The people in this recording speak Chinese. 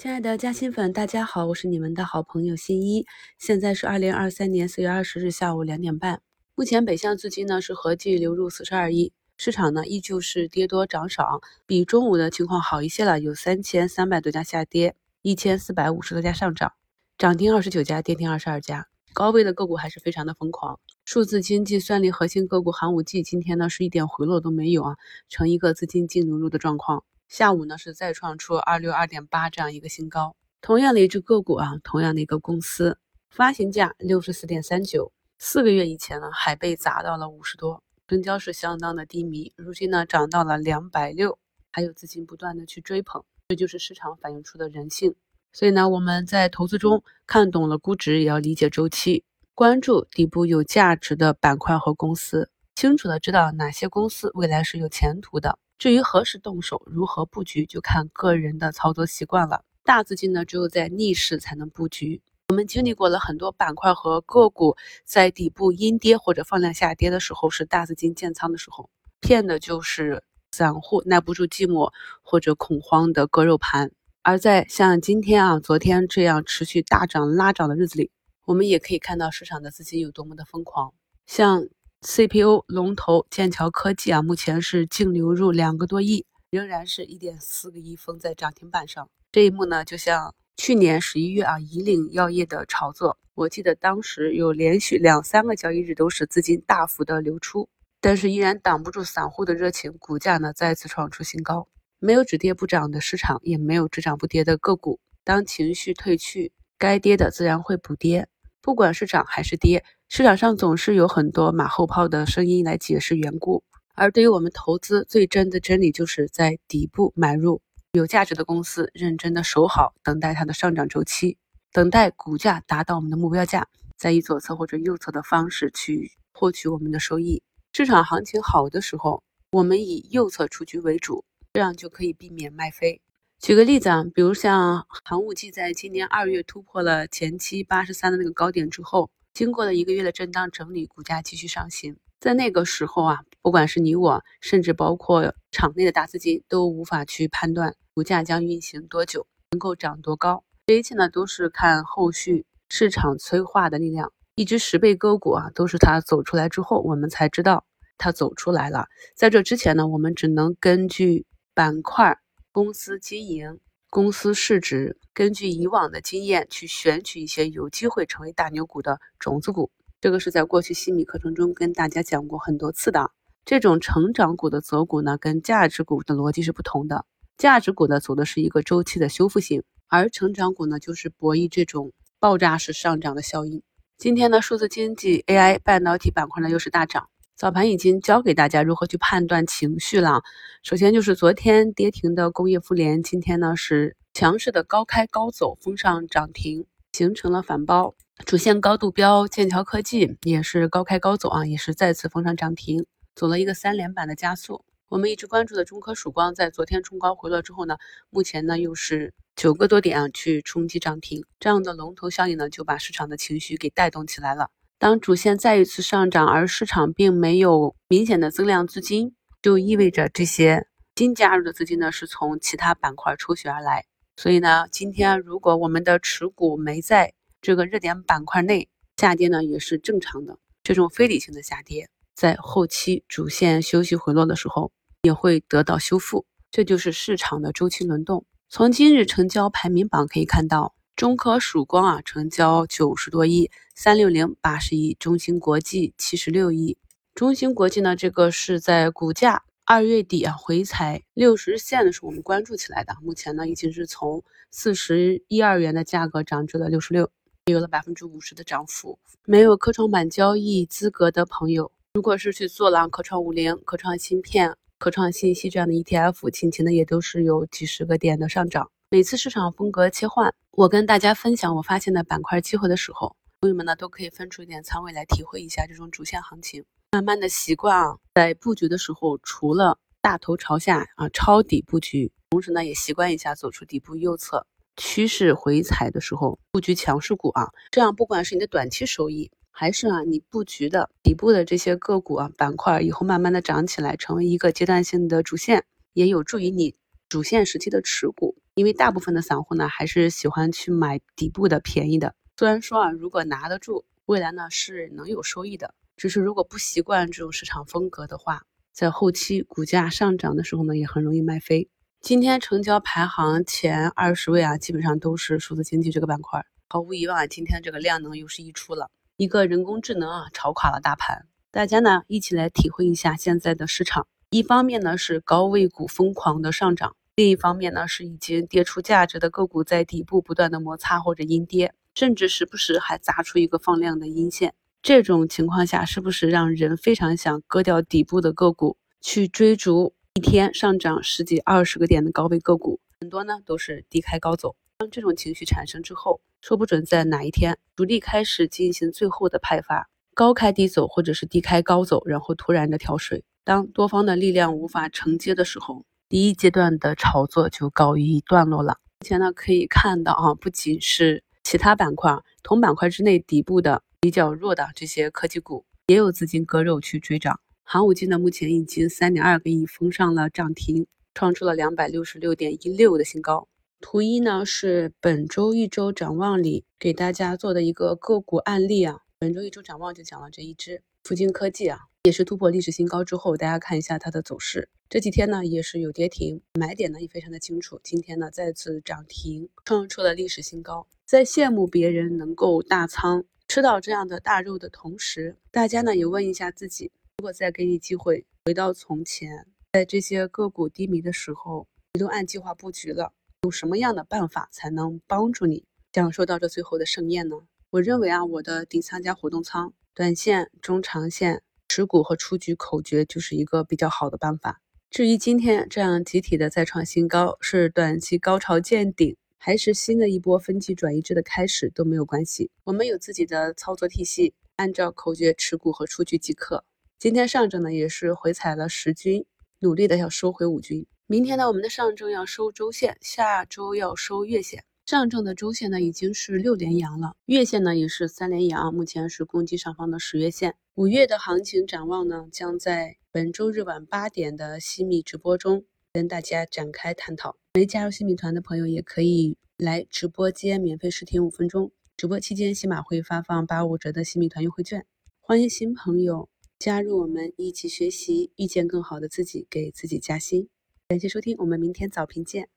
亲爱的嘉兴粉，大家好，我是你们的好朋友新一。现在是二零二三年四月二十日下午两点半。目前北向资金呢是合计流入四十二亿，市场呢依旧是跌多涨少，比中午的情况好一些了，有三千三百多家下跌，一千四百五十多家上涨，涨停二十九家，跌停二十二家。高位的个股还是非常的疯狂。数字经济算力核心个股寒武纪今天呢是一点回落都没有啊，呈一个资金净流入的状况。下午呢是再创出二六二点八这样一个新高。同样的一只个股啊，同样的一个公司，发行价六十四点三九，四个月以前呢还被砸到了五十多，成交是相当的低迷。如今呢涨到了两百六，还有资金不断的去追捧，这就是市场反映出的人性。所以呢我们在投资中看懂了估值，也要理解周期，关注底部有价值的板块和公司，清楚的知道哪些公司未来是有前途的。至于何时动手、如何布局，就看个人的操作习惯了。大资金呢，只有在逆势才能布局。我们经历过了很多板块和个股在底部阴跌或者放量下跌的时候，是大资金建仓的时候，骗的就是散户耐不住寂寞或者恐慌的割肉盘。而在像今天啊、昨天这样持续大涨拉涨的日子里，我们也可以看到市场的资金有多么的疯狂，像。CPU 龙头剑桥科技啊，目前是净流入两个多亿，仍然是一点四个亿封在涨停板上。这一幕呢，就像去年十一月啊，以岭药业的炒作，我记得当时有连续两三个交易日都是资金大幅的流出，但是依然挡不住散户的热情，股价呢再次创出新高。没有只跌不涨的市场，也没有只涨不跌的个股。当情绪退去，该跌的自然会补跌。不管是涨还是跌，市场上总是有很多马后炮的声音来解释缘故。而对于我们投资最真的真理，就是在底部买入有价值的公司，认真的守好，等待它的上涨周期，等待股价达到我们的目标价，再以左侧或者右侧的方式去获取我们的收益。市场行情好的时候，我们以右侧出局为主，这样就可以避免卖飞。举个例子啊，比如像航武纪在今年二月突破了前期八十三的那个高点之后，经过了一个月的震荡整理，股价继续上行。在那个时候啊，不管是你我，甚至包括场内的大资金，都无法去判断股价将运行多久，能够涨多高。这一切呢，都是看后续市场催化的力量。一只十倍个股啊，都是它走出来之后，我们才知道它走出来了。在这之前呢，我们只能根据板块。公司经营、公司市值，根据以往的经验去选取一些有机会成为大牛股的种子股。这个是在过去细米课程中跟大家讲过很多次的。这种成长股的择股呢，跟价值股的逻辑是不同的。价值股呢，走的是一个周期的修复性，而成长股呢，就是博弈这种爆炸式上涨的效应。今天呢，数字经济、AI、半导体板块呢，又是大涨。早盘已经教给大家如何去判断情绪了。首先就是昨天跌停的工业富联，今天呢是强势的高开高走，封上涨停，形成了反包。主线高度标剑桥科技也是高开高走啊，也是再次封上涨停，走了一个三连板的加速。我们一直关注的中科曙光，在昨天冲高回落之后呢，目前呢又是九个多点啊去冲击涨停，这样的龙头效应呢就把市场的情绪给带动起来了。当主线再一次上涨，而市场并没有明显的增量资金，就意味着这些新加入的资金呢是从其他板块抽取而来。所以呢，今天如果我们的持股没在这个热点板块内下跌呢，也是正常的。这种非理性的下跌，在后期主线休息回落的时候也会得到修复。这就是市场的周期轮动。从今日成交排名榜可以看到。中科曙光啊，成交九十多亿，三六零八十亿，中芯国际七十六亿。中芯国际呢，这个是在股价二月底啊回踩六十日线的时候，我们关注起来的。目前呢，已经是从四十一二元的价格涨至了六十六，有了百分之五十的涨幅。没有科创板交易资格的朋友，如果是去做了科创五零、科创芯片、科创信息这样的 ETF，近期呢也都是有几十个点的上涨。每次市场风格切换，我跟大家分享我发现的板块机会的时候，朋友们呢都可以分出一点仓位来体会一下这种主线行情。慢慢的习惯啊，在布局的时候，除了大头朝下啊抄底布局，同时呢也习惯一下走出底部右侧趋势回踩的时候布局强势股啊，这样不管是你的短期收益，还是啊你布局的底部的这些个股啊板块，以后慢慢的涨起来，成为一个阶段性的主线，也有助于你主线时期的持股。因为大部分的散户呢还是喜欢去买底部的便宜的。虽然说啊，如果拿得住，未来呢是能有收益的，只是如果不习惯这种市场风格的话，在后期股价上涨的时候呢，也很容易卖飞。今天成交排行前二十位啊，基本上都是数字经济这个板块。毫无疑问啊，今天这个量能又是溢出了一个人工智能啊，炒垮了大盘。大家呢一起来体会一下现在的市场。一方面呢是高位股疯狂的上涨，另一方面呢是已经跌出价值的个股在底部不断的摩擦或者阴跌，甚至时不时还砸出一个放量的阴线。这种情况下，是不是让人非常想割掉底部的个股，去追逐一天上涨十几二十个点的高位个股？很多呢都是低开高走。当这种情绪产生之后，说不准在哪一天主力开始进行最后的派发，高开低走，或者是低开高走，然后突然的跳水。当多方的力量无法承接的时候，第一阶段的炒作就告一段落了。目前呢，可以看到啊，不仅是其他板块，同板块之内底部的比较弱的这些科技股，也有资金割肉去追涨。寒武纪呢，目前已经三点二个亿封上了涨停，创出了两百六十六点一六的新高。图一呢是本周一周展望里给大家做的一个个股案例啊，本周一周展望就讲了这一只福金科技啊。也是突破历史新高之后，大家看一下它的走势。这几天呢也是有跌停，买点呢也非常的清楚。今天呢再次涨停，创出了历史新高。在羡慕别人能够大仓吃到这样的大肉的同时，大家呢也问一下自己：如果再给你机会回到从前，在这些个股低迷的时候，你都按计划布局了，有什么样的办法才能帮助你享受到这最后的盛宴呢？我认为啊，我的底仓加活动仓，短线、中长线。持股和出局口诀就是一个比较好的办法。至于今天这样集体的再创新高，是短期高潮见顶，还是新的一波分歧转移制的开始都没有关系。我们有自己的操作体系，按照口诀持股和出局即可。今天上证呢也是回踩了十均，努力的要收回五均。明天呢我们的上证要收周线，下周要收月线。上证的周线呢已经是六连阳了，月线呢也是三连阳，目前是攻击上方的十月线。五月的行情展望呢，将在本周日晚八点的西米直播中跟大家展开探讨。没加入西米团的朋友也可以来直播间免费试听五分钟，直播期间西马会发放八五折的西米团优惠券，欢迎新朋友加入我们一起学习，遇见更好的自己，给自己加薪。感谢收听，我们明天早评见。